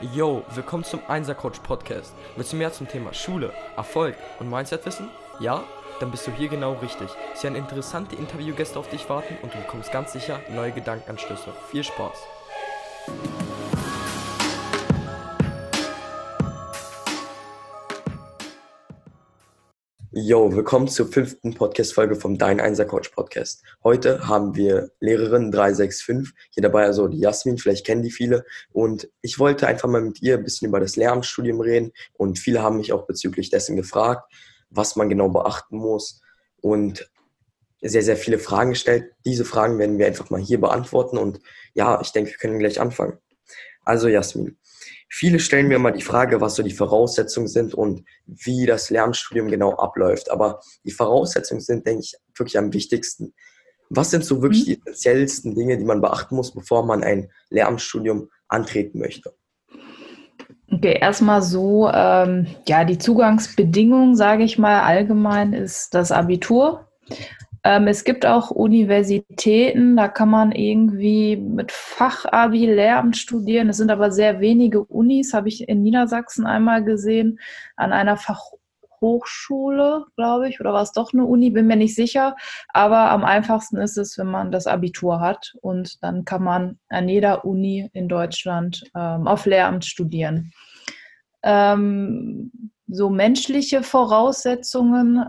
Yo, willkommen zum Einser-Coach Podcast. Willst du mehr zum Thema Schule, Erfolg und Mindset wissen? Ja? Dann bist du hier genau richtig. Es werden interessante Interviewgäste auf dich warten und du bekommst ganz sicher neue Gedankenanstöße. Viel Spaß! Yo, willkommen zur fünften Podcast-Folge vom Dein Einser Coach Podcast. Heute haben wir Lehrerin 365 hier dabei, also die Jasmin, vielleicht kennen die viele. Und ich wollte einfach mal mit ihr ein bisschen über das Lehramtsstudium reden. Und viele haben mich auch bezüglich dessen gefragt, was man genau beachten muss. Und sehr, sehr viele Fragen gestellt. Diese Fragen werden wir einfach mal hier beantworten. Und ja, ich denke, wir können gleich anfangen. Also Jasmin, Viele stellen mir mal die Frage, was so die Voraussetzungen sind und wie das Lernstudium genau abläuft. Aber die Voraussetzungen sind, denke ich, wirklich am wichtigsten. Was sind so wirklich mhm. die essentiellsten Dinge, die man beachten muss, bevor man ein Lehramtsstudium antreten möchte? Okay, erstmal so, ähm, ja, die Zugangsbedingung, sage ich mal allgemein, ist das Abitur. Ähm, es gibt auch Universitäten, da kann man irgendwie mit Fachabi Lehramt studieren. Es sind aber sehr wenige Unis, habe ich in Niedersachsen einmal gesehen, an einer Fachhochschule, glaube ich, oder war es doch eine Uni, bin mir nicht sicher. Aber am einfachsten ist es, wenn man das Abitur hat und dann kann man an jeder Uni in Deutschland ähm, auf Lehramt studieren. Ähm, so menschliche Voraussetzungen.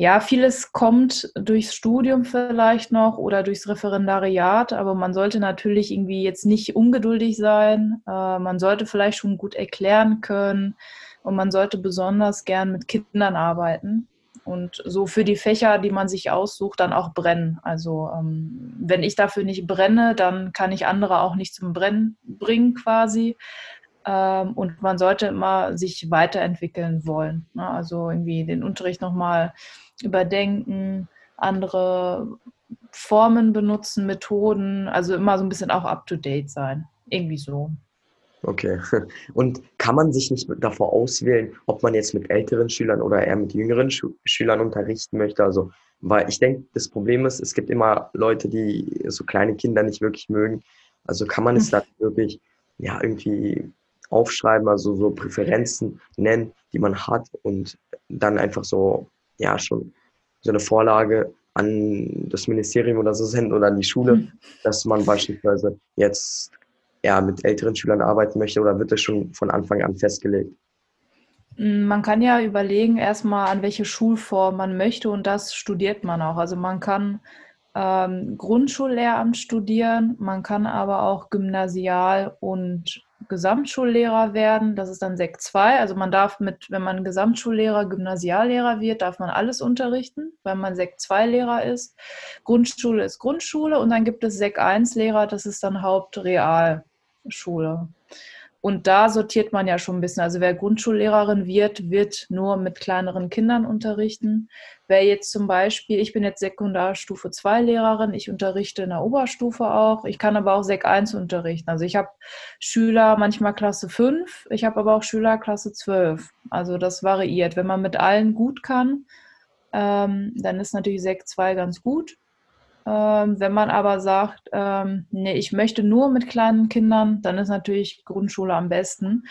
Ja, vieles kommt durchs Studium vielleicht noch oder durchs Referendariat, aber man sollte natürlich irgendwie jetzt nicht ungeduldig sein. Äh, man sollte vielleicht schon gut erklären können und man sollte besonders gern mit Kindern arbeiten und so für die Fächer, die man sich aussucht, dann auch brennen. Also ähm, wenn ich dafür nicht brenne, dann kann ich andere auch nicht zum Brennen bringen quasi. Ähm, und man sollte immer sich weiterentwickeln wollen. Ne? Also irgendwie den Unterricht nochmal überdenken, andere Formen benutzen, Methoden, also immer so ein bisschen auch up-to-date sein. Irgendwie so. Okay. Und kann man sich nicht davor auswählen, ob man jetzt mit älteren Schülern oder eher mit jüngeren Schu Schülern unterrichten möchte? Also, weil ich denke, das Problem ist, es gibt immer Leute, die so kleine Kinder nicht wirklich mögen. Also kann man es hm. da wirklich ja irgendwie aufschreiben, also so Präferenzen nennen, die man hat und dann einfach so ja schon so eine Vorlage an das Ministerium oder so senden oder an die Schule, mhm. dass man beispielsweise jetzt ja, mit älteren Schülern arbeiten möchte oder wird das schon von Anfang an festgelegt? Mm, man kann ja überlegen erstmal, an welche Schulform man möchte und das studiert man auch. Also man kann ähm, Grundschullehramt studieren, man kann aber auch Gymnasial- und Gesamtschullehrer werden. Das ist dann Sek 2. Also man darf mit, wenn man Gesamtschullehrer, Gymnasiallehrer wird, darf man alles unterrichten, weil man Sek 2 Lehrer ist. Grundschule ist Grundschule und dann gibt es Sek 1 Lehrer, das ist dann Hauptrealschule. Und da sortiert man ja schon ein bisschen. Also wer Grundschullehrerin wird, wird nur mit kleineren Kindern unterrichten. Wer jetzt zum Beispiel, ich bin jetzt Sekundarstufe 2 Lehrerin, ich unterrichte in der Oberstufe auch. Ich kann aber auch Sek 1 unterrichten. Also ich habe Schüler manchmal Klasse 5, ich habe aber auch Schüler Klasse 12. Also das variiert. Wenn man mit allen gut kann, ähm, dann ist natürlich Sek 2 ganz gut. Ähm, wenn man aber sagt, ähm, nee, ich möchte nur mit kleinen Kindern, dann ist natürlich Grundschule am besten.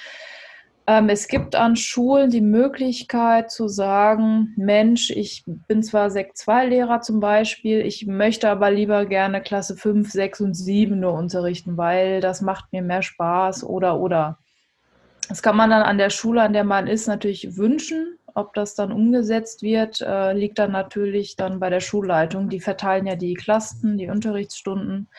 Ähm, es gibt an Schulen die Möglichkeit zu sagen, Mensch, ich bin zwar Sek 2 Lehrer zum Beispiel, ich möchte aber lieber gerne Klasse 5, 6 und 7 nur unterrichten, weil das macht mir mehr Spaß oder oder. Das kann man dann an der Schule, an der man ist, natürlich wünschen. Ob das dann umgesetzt wird, äh, liegt dann natürlich dann bei der Schulleitung. Die verteilen ja die Klassen, die Unterrichtsstunden.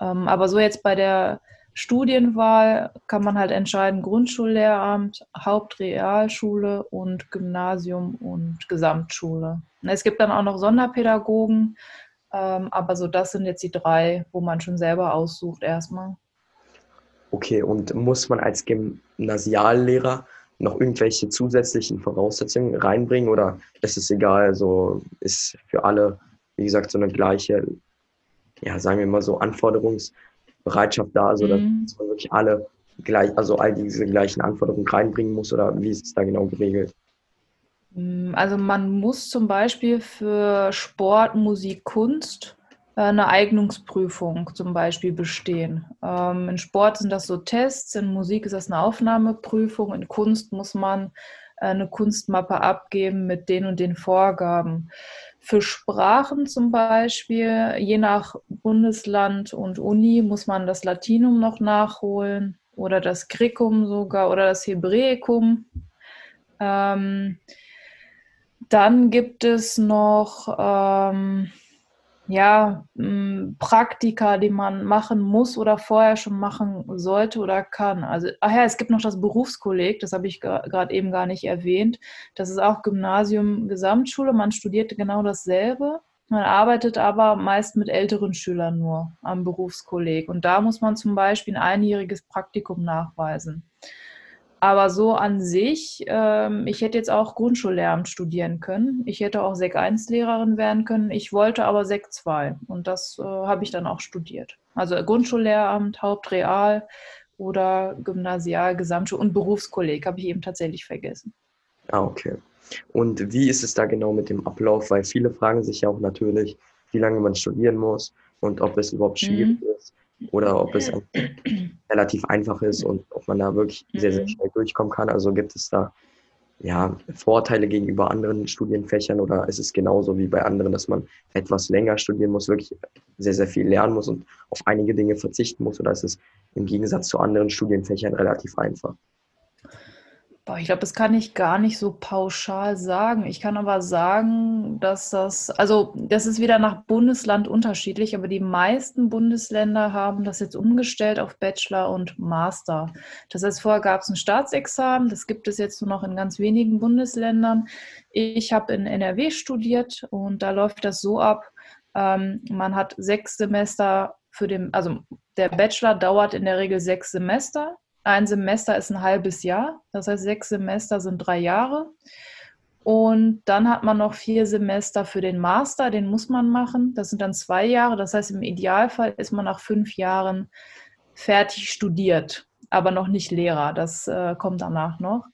Ähm, aber so jetzt bei der Studienwahl kann man halt entscheiden, Grundschullehramt, Hauptrealschule und Gymnasium und Gesamtschule. Es gibt dann auch noch Sonderpädagogen, ähm, aber so das sind jetzt die drei, wo man schon selber aussucht erstmal. Okay, und muss man als Gymnasiallehrer noch irgendwelche zusätzlichen Voraussetzungen reinbringen oder ist es egal, also ist für alle, wie gesagt, so eine gleiche, ja, sagen wir mal so, Anforderungsbereitschaft da, also mhm. dass man wirklich alle gleich, also all diese gleichen Anforderungen reinbringen muss oder wie ist es da genau geregelt? Also man muss zum Beispiel für Sport, Musik, Kunst eine Eignungsprüfung zum Beispiel bestehen. Ähm, in Sport sind das so Tests, in Musik ist das eine Aufnahmeprüfung, in Kunst muss man äh, eine Kunstmappe abgeben mit den und den Vorgaben. Für Sprachen zum Beispiel, je nach Bundesland und Uni, muss man das Latinum noch nachholen oder das Griecum sogar oder das Hebräikum. Ähm, dann gibt es noch ähm, ja, Praktika, die man machen muss oder vorher schon machen sollte oder kann. Also, ach ja, es gibt noch das Berufskolleg, das habe ich gerade eben gar nicht erwähnt. Das ist auch Gymnasium, Gesamtschule. Man studiert genau dasselbe. Man arbeitet aber meist mit älteren Schülern nur am Berufskolleg. Und da muss man zum Beispiel ein einjähriges Praktikum nachweisen. Aber so an sich, ähm, ich hätte jetzt auch Grundschullehramt studieren können. Ich hätte auch Sek 1 Lehrerin werden können. Ich wollte aber Sek 2 und das äh, habe ich dann auch studiert. Also Grundschullehramt, Hauptreal oder Gymnasial, Gesamtschule und Berufskolleg habe ich eben tatsächlich vergessen. Ah, okay. Und wie ist es da genau mit dem Ablauf? Weil viele fragen sich ja auch natürlich, wie lange man studieren muss und ob es überhaupt schwierig mhm. ist oder ob es relativ einfach ist und ob man da wirklich sehr, sehr mhm. schnell durchkommen kann. Also gibt es da ja, Vorteile gegenüber anderen Studienfächern oder ist es genauso wie bei anderen, dass man etwas länger studieren muss, wirklich sehr, sehr viel lernen muss und auf einige Dinge verzichten muss oder ist es im Gegensatz zu anderen Studienfächern relativ einfach? Ich glaube, das kann ich gar nicht so pauschal sagen. Ich kann aber sagen, dass das, also das ist wieder nach Bundesland unterschiedlich, aber die meisten Bundesländer haben das jetzt umgestellt auf Bachelor und Master. Das heißt, vorher gab es ein Staatsexamen, das gibt es jetzt nur noch in ganz wenigen Bundesländern. Ich habe in NRW studiert und da läuft das so ab, ähm, man hat sechs Semester für den, also der Bachelor dauert in der Regel sechs Semester ein Semester ist ein halbes Jahr, das heißt sechs Semester sind drei Jahre. Und dann hat man noch vier Semester für den Master, den muss man machen. Das sind dann zwei Jahre. Das heißt, im Idealfall ist man nach fünf Jahren fertig studiert, aber noch nicht Lehrer. Das äh, kommt danach noch.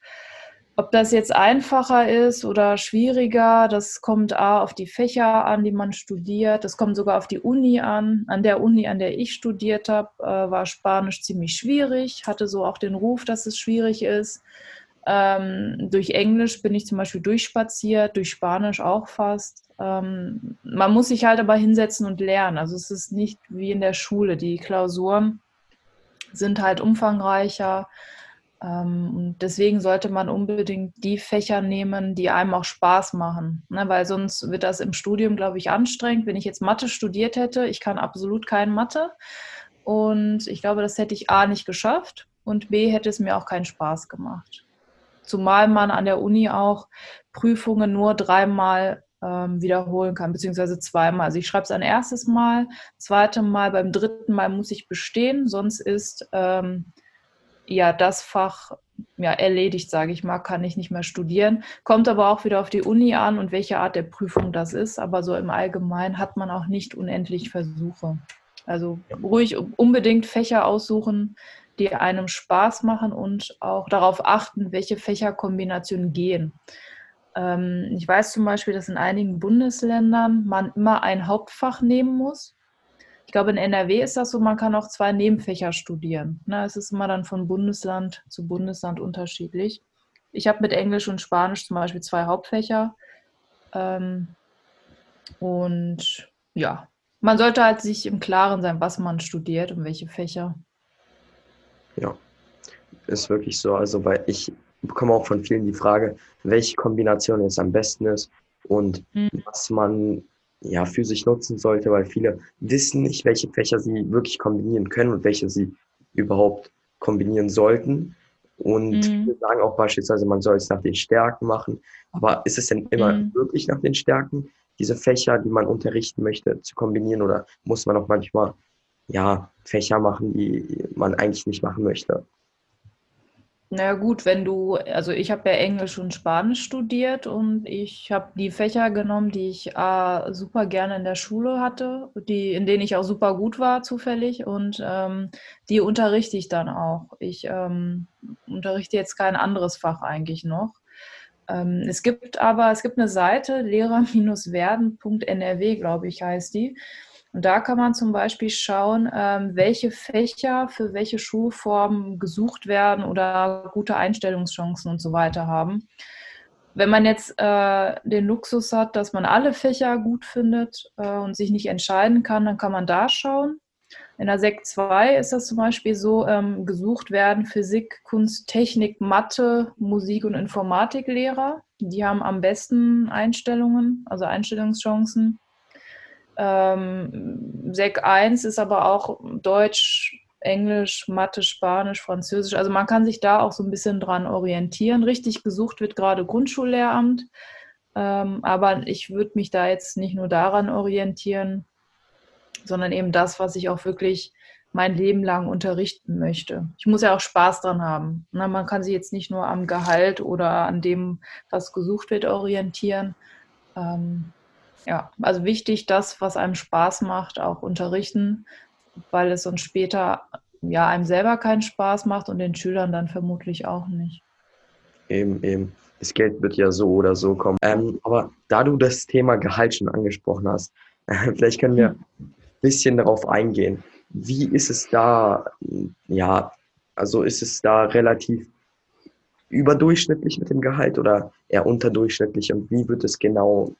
Ob das jetzt einfacher ist oder schwieriger, das kommt A auf die Fächer an, die man studiert. Das kommt sogar auf die Uni an. An der Uni, an der ich studiert habe, äh, war Spanisch ziemlich schwierig, hatte so auch den Ruf, dass es schwierig ist. Ähm, durch Englisch bin ich zum Beispiel durchspaziert, durch Spanisch auch fast. Ähm, man muss sich halt aber hinsetzen und lernen. Also es ist nicht wie in der Schule. Die Klausuren sind halt umfangreicher und deswegen sollte man unbedingt die Fächer nehmen, die einem auch Spaß machen. Ne? Weil sonst wird das im Studium, glaube ich, anstrengend. Wenn ich jetzt Mathe studiert hätte, ich kann absolut kein Mathe. Und ich glaube, das hätte ich A nicht geschafft und B hätte es mir auch keinen Spaß gemacht. Zumal man an der Uni auch Prüfungen nur dreimal ähm, wiederholen kann, beziehungsweise zweimal. Also ich schreibe es ein erstes Mal, zweite Mal, beim dritten Mal muss ich bestehen, sonst ist ähm, ja das Fach ja, erledigt, sage ich mal, kann ich nicht mehr studieren. Kommt aber auch wieder auf die Uni an und welche Art der Prüfung das ist. Aber so im Allgemeinen hat man auch nicht unendlich Versuche. Also ruhig unbedingt Fächer aussuchen, die einem Spaß machen und auch darauf achten, welche Fächerkombinationen gehen. Ähm, ich weiß zum Beispiel, dass in einigen Bundesländern man immer ein Hauptfach nehmen muss ich glaube, in NRW ist das so, man kann auch zwei Nebenfächer studieren. Ne? Es ist immer dann von Bundesland zu Bundesland unterschiedlich. Ich habe mit Englisch und Spanisch zum Beispiel zwei Hauptfächer. Ähm, und ja, man sollte halt sich im Klaren sein, was man studiert und welche Fächer. Ja, ist wirklich so. Also, weil ich bekomme auch von vielen die Frage, welche Kombination jetzt am besten ist und mhm. was man ja, für sich nutzen sollte, weil viele wissen nicht, welche Fächer sie wirklich kombinieren können und welche sie überhaupt kombinieren sollten. Und mhm. viele sagen auch beispielsweise, man soll es nach den Stärken machen. Aber ist es denn immer mhm. wirklich nach den Stärken, diese Fächer, die man unterrichten möchte, zu kombinieren? Oder muss man auch manchmal ja, Fächer machen, die man eigentlich nicht machen möchte? Na gut, wenn du, also ich habe ja Englisch und Spanisch studiert und ich habe die Fächer genommen, die ich äh, super gerne in der Schule hatte, die, in denen ich auch super gut war zufällig und ähm, die unterrichte ich dann auch. Ich ähm, unterrichte jetzt kein anderes Fach eigentlich noch. Ähm, es gibt aber, es gibt eine Seite, lehrer-werden.nrw, glaube ich, heißt die. Und da kann man zum Beispiel schauen, ähm, welche Fächer für welche Schulformen gesucht werden oder gute Einstellungschancen und so weiter haben. Wenn man jetzt äh, den Luxus hat, dass man alle Fächer gut findet äh, und sich nicht entscheiden kann, dann kann man da schauen. In der Sek 2 ist das zum Beispiel so, ähm, gesucht werden Physik, Kunst, Technik, Mathe, Musik und Informatiklehrer. Die haben am besten Einstellungen, also Einstellungschancen. Ähm, Sek 1 ist aber auch Deutsch, Englisch, Mathe, Spanisch, Französisch. Also man kann sich da auch so ein bisschen dran orientieren. Richtig gesucht wird gerade Grundschullehramt. Ähm, aber ich würde mich da jetzt nicht nur daran orientieren, sondern eben das, was ich auch wirklich mein Leben lang unterrichten möchte. Ich muss ja auch Spaß dran haben. Na, man kann sich jetzt nicht nur am Gehalt oder an dem, was gesucht wird, orientieren. Ähm, ja, also wichtig, das, was einem Spaß macht, auch unterrichten, weil es sonst später ja einem selber keinen Spaß macht und den Schülern dann vermutlich auch nicht. Eben, eben. Das Geld wird ja so oder so kommen. Ähm, aber da du das Thema Gehalt schon angesprochen hast, vielleicht können wir bisschen darauf eingehen. Wie ist es da, ja, also ist es da relativ überdurchschnittlich mit dem Gehalt oder eher unterdurchschnittlich und wie wird es genau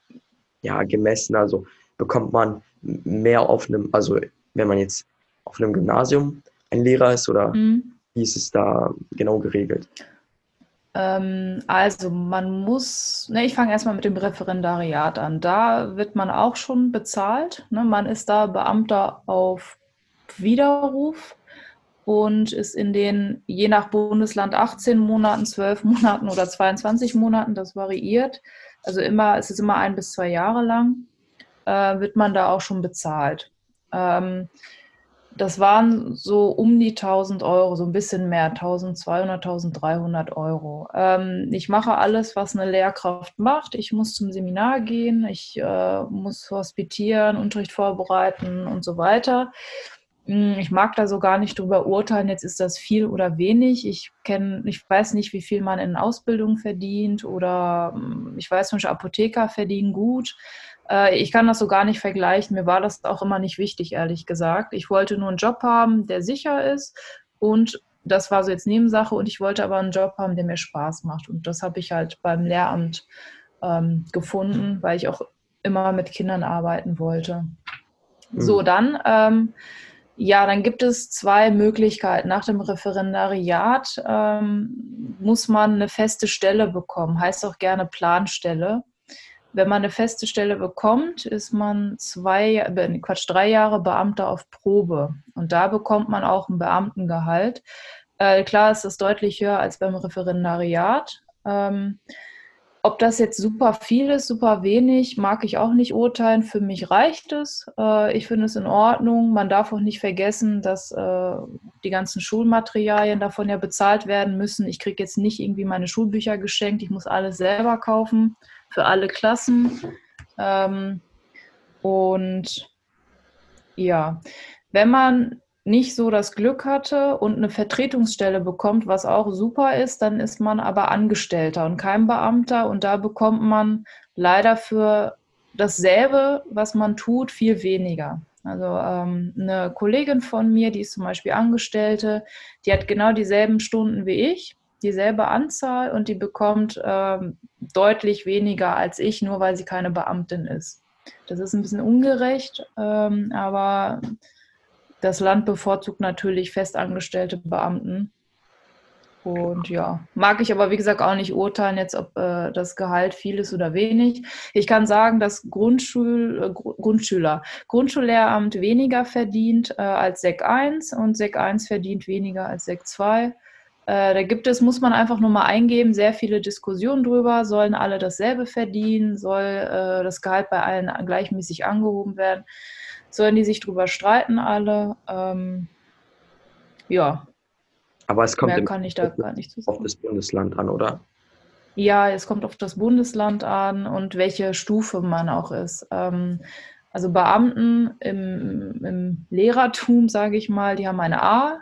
ja, gemessen? Also bekommt man mehr auf einem, also wenn man jetzt auf einem Gymnasium ein Lehrer ist oder mhm. wie ist es da genau geregelt? Ähm, also man muss, ne, ich fange erstmal mit dem Referendariat an. Da wird man auch schon bezahlt. Ne? Man ist da Beamter auf Widerruf und ist in den je nach Bundesland 18 Monaten, 12 Monaten oder 22 Monaten, das variiert. Also immer, es ist immer ein bis zwei Jahre lang, äh, wird man da auch schon bezahlt. Ähm, das waren so um die 1000 Euro, so ein bisschen mehr, 1200, 1300 Euro. Ähm, ich mache alles, was eine Lehrkraft macht. Ich muss zum Seminar gehen, ich äh, muss hospitieren, Unterricht vorbereiten und so weiter. Hm, ich mag da so gar nicht drüber urteilen, jetzt ist das viel oder wenig. Ich kenne, ich weiß nicht, wie viel man in Ausbildung verdient oder hm, ich weiß, manche Apotheker verdienen gut. Äh, ich kann das so gar nicht vergleichen. Mir war das auch immer nicht wichtig, ehrlich gesagt. Ich wollte nur einen Job haben, der sicher ist und das war so jetzt Nebensache und ich wollte aber einen Job haben, der mir Spaß macht. Und das habe ich halt beim Lehramt ähm, gefunden, weil ich auch immer mit Kindern arbeiten wollte. Mhm. So, dann, ähm, ja, dann gibt es zwei Möglichkeiten. Nach dem Referendariat ähm, muss man eine feste Stelle bekommen, heißt auch gerne Planstelle. Wenn man eine feste Stelle bekommt, ist man zwei, Quatsch, drei Jahre Beamter auf Probe. Und da bekommt man auch ein Beamtengehalt. Äh, klar ist das deutlich höher als beim Referendariat. Ähm, ob das jetzt super viel ist, super wenig, mag ich auch nicht urteilen. Für mich reicht es. Äh, ich finde es in Ordnung. Man darf auch nicht vergessen, dass äh, die ganzen Schulmaterialien davon ja bezahlt werden müssen. Ich kriege jetzt nicht irgendwie meine Schulbücher geschenkt. Ich muss alles selber kaufen für alle Klassen. Ähm, und ja, wenn man nicht so das Glück hatte und eine Vertretungsstelle bekommt, was auch super ist, dann ist man aber Angestellter und kein Beamter und da bekommt man leider für dasselbe, was man tut, viel weniger. Also ähm, eine Kollegin von mir, die ist zum Beispiel Angestellte, die hat genau dieselben Stunden wie ich dieselbe Anzahl und die bekommt ähm, deutlich weniger als ich, nur weil sie keine Beamtin ist. Das ist ein bisschen ungerecht, ähm, aber das Land bevorzugt natürlich festangestellte Beamten. Und ja, mag ich aber wie gesagt auch nicht urteilen, jetzt ob äh, das Gehalt viel ist oder wenig. Ich kann sagen, dass Grundschul, äh, Grundschüler, Grundschullehramt weniger verdient äh, als Sek 1 und Sek 1 verdient weniger als Sek 2. Äh, da gibt es, muss man einfach nur mal eingeben, sehr viele Diskussionen drüber. Sollen alle dasselbe verdienen? Soll äh, das Gehalt bei allen gleichmäßig angehoben werden? Sollen die sich drüber streiten alle? Ähm, ja. Aber es kommt Mehr kann ich da gar nicht auf das Bundesland an, oder? Ja, es kommt auf das Bundesland an und welche Stufe man auch ist. Ähm, also Beamten im, im Lehrertum, sage ich mal, die haben eine A,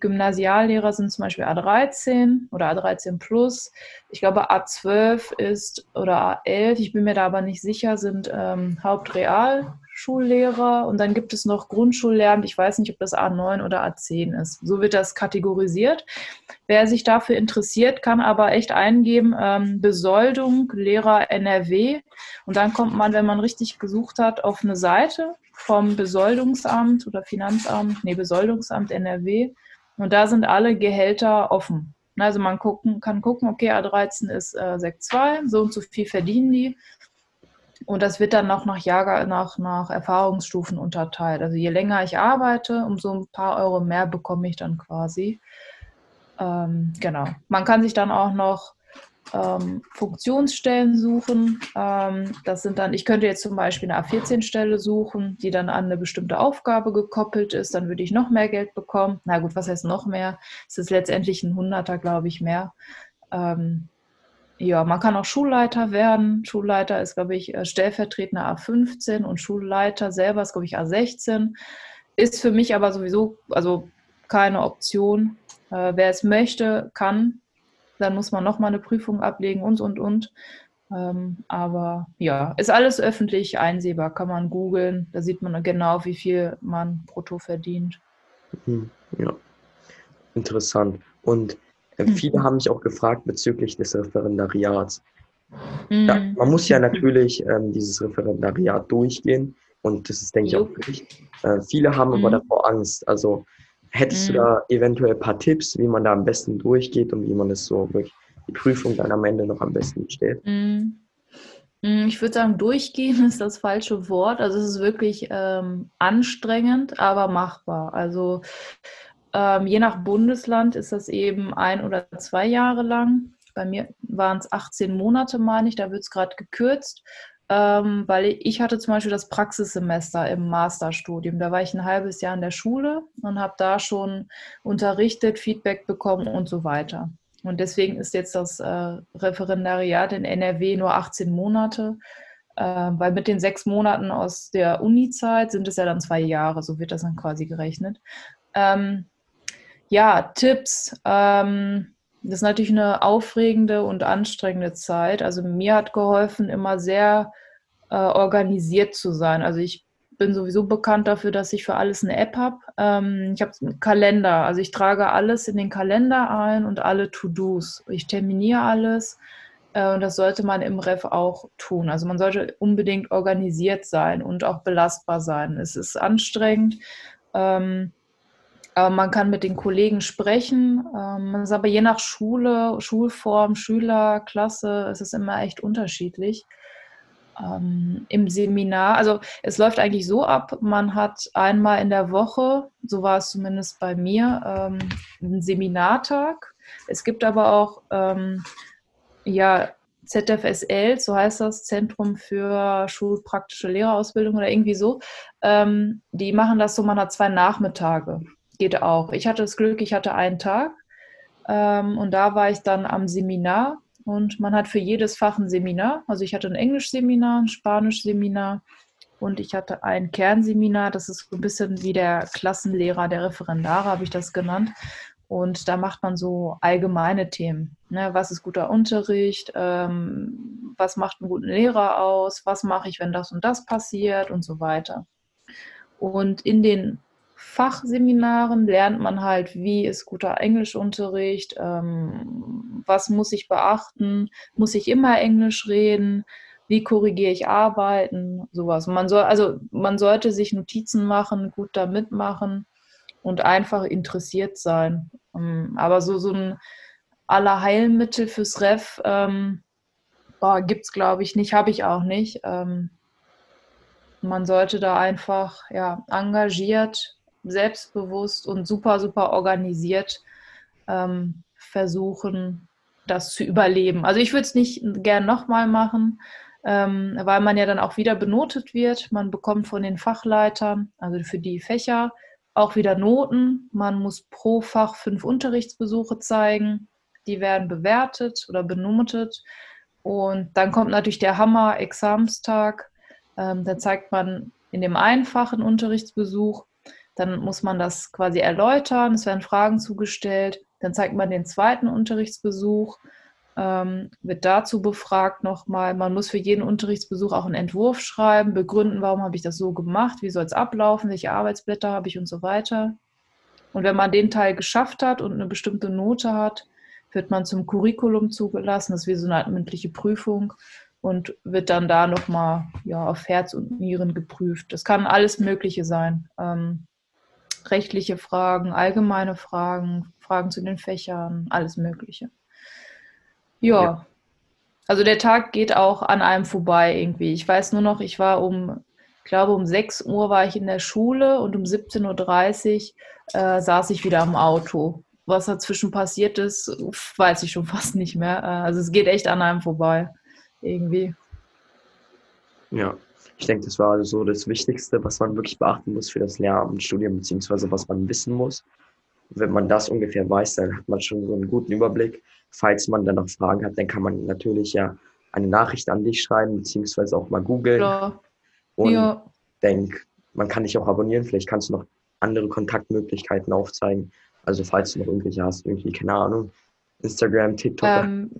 Gymnasiallehrer sind zum Beispiel A13 oder A13 plus. Ich glaube, A12 ist oder A11, ich bin mir da aber nicht sicher, sind ähm, Hauptrealschüler. Grundschullehrer und dann gibt es noch Grundschullehramt. Ich weiß nicht, ob das A9 oder A10 ist. So wird das kategorisiert. Wer sich dafür interessiert, kann aber echt eingeben, ähm, Besoldung, Lehrer NRW. Und dann kommt man, wenn man richtig gesucht hat, auf eine Seite vom Besoldungsamt oder Finanzamt, nee, Besoldungsamt NRW. Und da sind alle Gehälter offen. Also man gucken, kann gucken, okay, A13 ist äh, 6,2, so und so viel verdienen die. Und das wird dann auch nach, Jahr, nach, nach Erfahrungsstufen unterteilt. Also je länger ich arbeite, umso ein paar Euro mehr bekomme ich dann quasi. Ähm, genau. Man kann sich dann auch noch ähm, Funktionsstellen suchen. Ähm, das sind dann, ich könnte jetzt zum Beispiel eine A14-Stelle suchen, die dann an eine bestimmte Aufgabe gekoppelt ist. Dann würde ich noch mehr Geld bekommen. Na gut, was heißt noch mehr? Es ist letztendlich ein Hunderter, glaube ich, mehr. Ähm, ja, man kann auch Schulleiter werden. Schulleiter ist, glaube ich, äh, stellvertretender A15 und Schulleiter selber ist, glaube ich, A16. Ist für mich aber sowieso also keine Option. Äh, wer es möchte, kann. Dann muss man nochmal eine Prüfung ablegen und, und, und. Ähm, aber ja, ist alles öffentlich einsehbar, kann man googeln. Da sieht man genau, wie viel man brutto verdient. Hm, ja, interessant. Und äh, viele haben mich auch gefragt bezüglich des Referendariats. Mhm. Ja, man muss ja natürlich ähm, dieses Referendariat durchgehen und das ist, denke ich, auch wichtig. Äh, viele haben mhm. aber davor Angst. Also hättest mhm. du da eventuell ein paar Tipps, wie man da am besten durchgeht und wie man es so wirklich die Prüfung dann am Ende noch am besten? Mhm. Mhm, ich würde sagen, durchgehen ist das falsche Wort. Also es ist wirklich ähm, anstrengend, aber machbar. Also ähm, je nach Bundesland ist das eben ein oder zwei Jahre lang. Bei mir waren es 18 Monate, meine ich, da wird es gerade gekürzt, ähm, weil ich hatte zum Beispiel das Praxissemester im Masterstudium. Da war ich ein halbes Jahr in der Schule und habe da schon unterrichtet, Feedback bekommen und so weiter. Und deswegen ist jetzt das äh, Referendariat in NRW nur 18 Monate, äh, weil mit den sechs Monaten aus der Uni-Zeit sind es ja dann zwei Jahre, so wird das dann quasi gerechnet. Ähm, ja, Tipps. Ähm, das ist natürlich eine aufregende und anstrengende Zeit. Also mir hat geholfen, immer sehr äh, organisiert zu sein. Also ich bin sowieso bekannt dafür, dass ich für alles eine App habe. Ähm, ich habe einen Kalender. Also ich trage alles in den Kalender ein und alle To-Dos. Ich terminiere alles. Äh, und das sollte man im Ref auch tun. Also man sollte unbedingt organisiert sein und auch belastbar sein. Es ist anstrengend. Ähm, man kann mit den Kollegen sprechen. Ähm, ist aber je nach Schule, Schulform, Schüler, Klasse, ist es immer echt unterschiedlich. Ähm, Im Seminar, also es läuft eigentlich so ab, man hat einmal in der Woche, so war es zumindest bei mir, ähm, einen Seminartag. Es gibt aber auch ja, ZFSL, so heißt das, Zentrum für schulpraktische Lehrerausbildung oder irgendwie so. Die machen das so, man hat zwei Nachmittage geht auch. Ich hatte das Glück, ich hatte einen Tag ähm, und da war ich dann am Seminar und man hat für jedes Fach ein Seminar. Also ich hatte ein Englisch-Seminar, ein Spanisch-Seminar und ich hatte ein Kernseminar. Das ist so ein bisschen wie der Klassenlehrer, der Referendare, habe ich das genannt. Und da macht man so allgemeine Themen. Ne? Was ist guter Unterricht? Ähm, was macht einen guten Lehrer aus? Was mache ich, wenn das und das passiert? Und so weiter. Und in den Fachseminaren lernt man halt, wie ist guter Englischunterricht, ähm, was muss ich beachten, muss ich immer Englisch reden, wie korrigiere ich Arbeiten, sowas. Man soll, also man sollte sich Notizen machen, gut da mitmachen und einfach interessiert sein. Ähm, aber so, so ein Allerheilmittel fürs Ref ähm, gibt es, glaube ich, nicht, habe ich auch nicht. Ähm, man sollte da einfach ja, engagiert selbstbewusst und super, super organisiert ähm, versuchen, das zu überleben. Also ich würde es nicht gern nochmal machen, ähm, weil man ja dann auch wieder benotet wird. Man bekommt von den Fachleitern, also für die Fächer, auch wieder Noten. Man muss pro Fach fünf Unterrichtsbesuche zeigen. Die werden bewertet oder benotet. Und dann kommt natürlich der Hammer, Examstag. Ähm, da zeigt man in dem einfachen Unterrichtsbesuch dann muss man das quasi erläutern, es werden Fragen zugestellt, dann zeigt man den zweiten Unterrichtsbesuch ähm, wird dazu befragt nochmal. Man muss für jeden Unterrichtsbesuch auch einen Entwurf schreiben, begründen, warum habe ich das so gemacht, wie soll es ablaufen, welche Arbeitsblätter habe ich und so weiter. Und wenn man den Teil geschafft hat und eine bestimmte Note hat, wird man zum Curriculum zugelassen. Das ist wie so eine mündliche Prüfung und wird dann da nochmal ja, auf Herz und Nieren geprüft. Das kann alles Mögliche sein. Ähm, rechtliche Fragen, allgemeine Fragen, Fragen zu den Fächern, alles Mögliche. Ja. ja. Also der Tag geht auch an einem vorbei irgendwie. Ich weiß nur noch, ich war um, ich glaube um 6 Uhr war ich in der Schule und um 17.30 Uhr äh, saß ich wieder am Auto. Was dazwischen passiert ist, weiß ich schon fast nicht mehr. Äh, also es geht echt an einem vorbei. Irgendwie. Ja, ich denke, das war so das Wichtigste, was man wirklich beachten muss für das Lehramtsstudium, beziehungsweise was man wissen muss. Wenn man das ungefähr weiß, dann hat man schon so einen guten Überblick. Falls man dann noch Fragen hat, dann kann man natürlich ja eine Nachricht an dich schreiben, beziehungsweise auch mal googeln. Ja. Und ja. denk, man kann dich auch abonnieren. Vielleicht kannst du noch andere Kontaktmöglichkeiten aufzeigen. Also falls du noch irgendwelche hast, irgendwie, keine Ahnung, Instagram, TikTok. Ähm,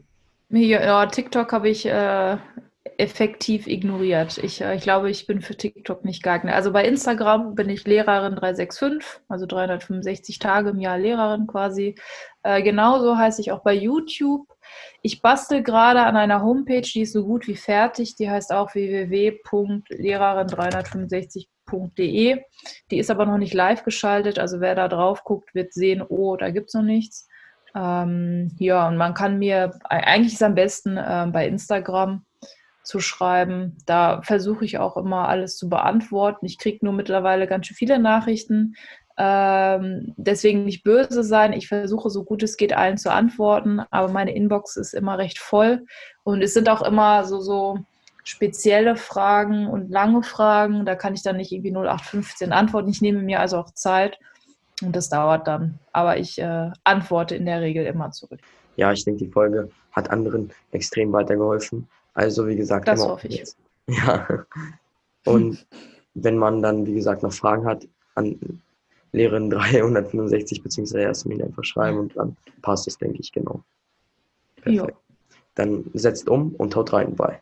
ja, TikTok habe ich äh, effektiv ignoriert. Ich, äh, ich glaube, ich bin für TikTok nicht geeignet. Also bei Instagram bin ich Lehrerin 365, also 365 Tage im Jahr Lehrerin quasi. Äh, genauso heiße ich auch bei YouTube. Ich bastel gerade an einer Homepage, die ist so gut wie fertig. Die heißt auch www.lehrerin365.de. Die ist aber noch nicht live geschaltet. Also wer da drauf guckt, wird sehen, oh, da gibt es noch nichts. Ähm, ja, und man kann mir, eigentlich ist es am besten äh, bei Instagram zu schreiben. Da versuche ich auch immer alles zu beantworten. Ich kriege nur mittlerweile ganz schön viele Nachrichten. Ähm, deswegen nicht böse sein. Ich versuche so gut es geht allen zu antworten, aber meine Inbox ist immer recht voll und es sind auch immer so, so spezielle Fragen und lange Fragen. Da kann ich dann nicht irgendwie 0815 antworten. Ich nehme mir also auch Zeit und das dauert dann. Aber ich äh, antworte in der Regel immer zurück. Ja, ich denke, die Folge hat anderen extrem weitergeholfen. Also wie gesagt, das hoffe ich. Ja. Und wenn man dann, wie gesagt, noch Fragen hat, an Lehrerin 365 bzw. Jasmin einfach schreiben und dann passt es, denke ich, genau. Perfekt. Jo. Dann setzt um und haut rein bei.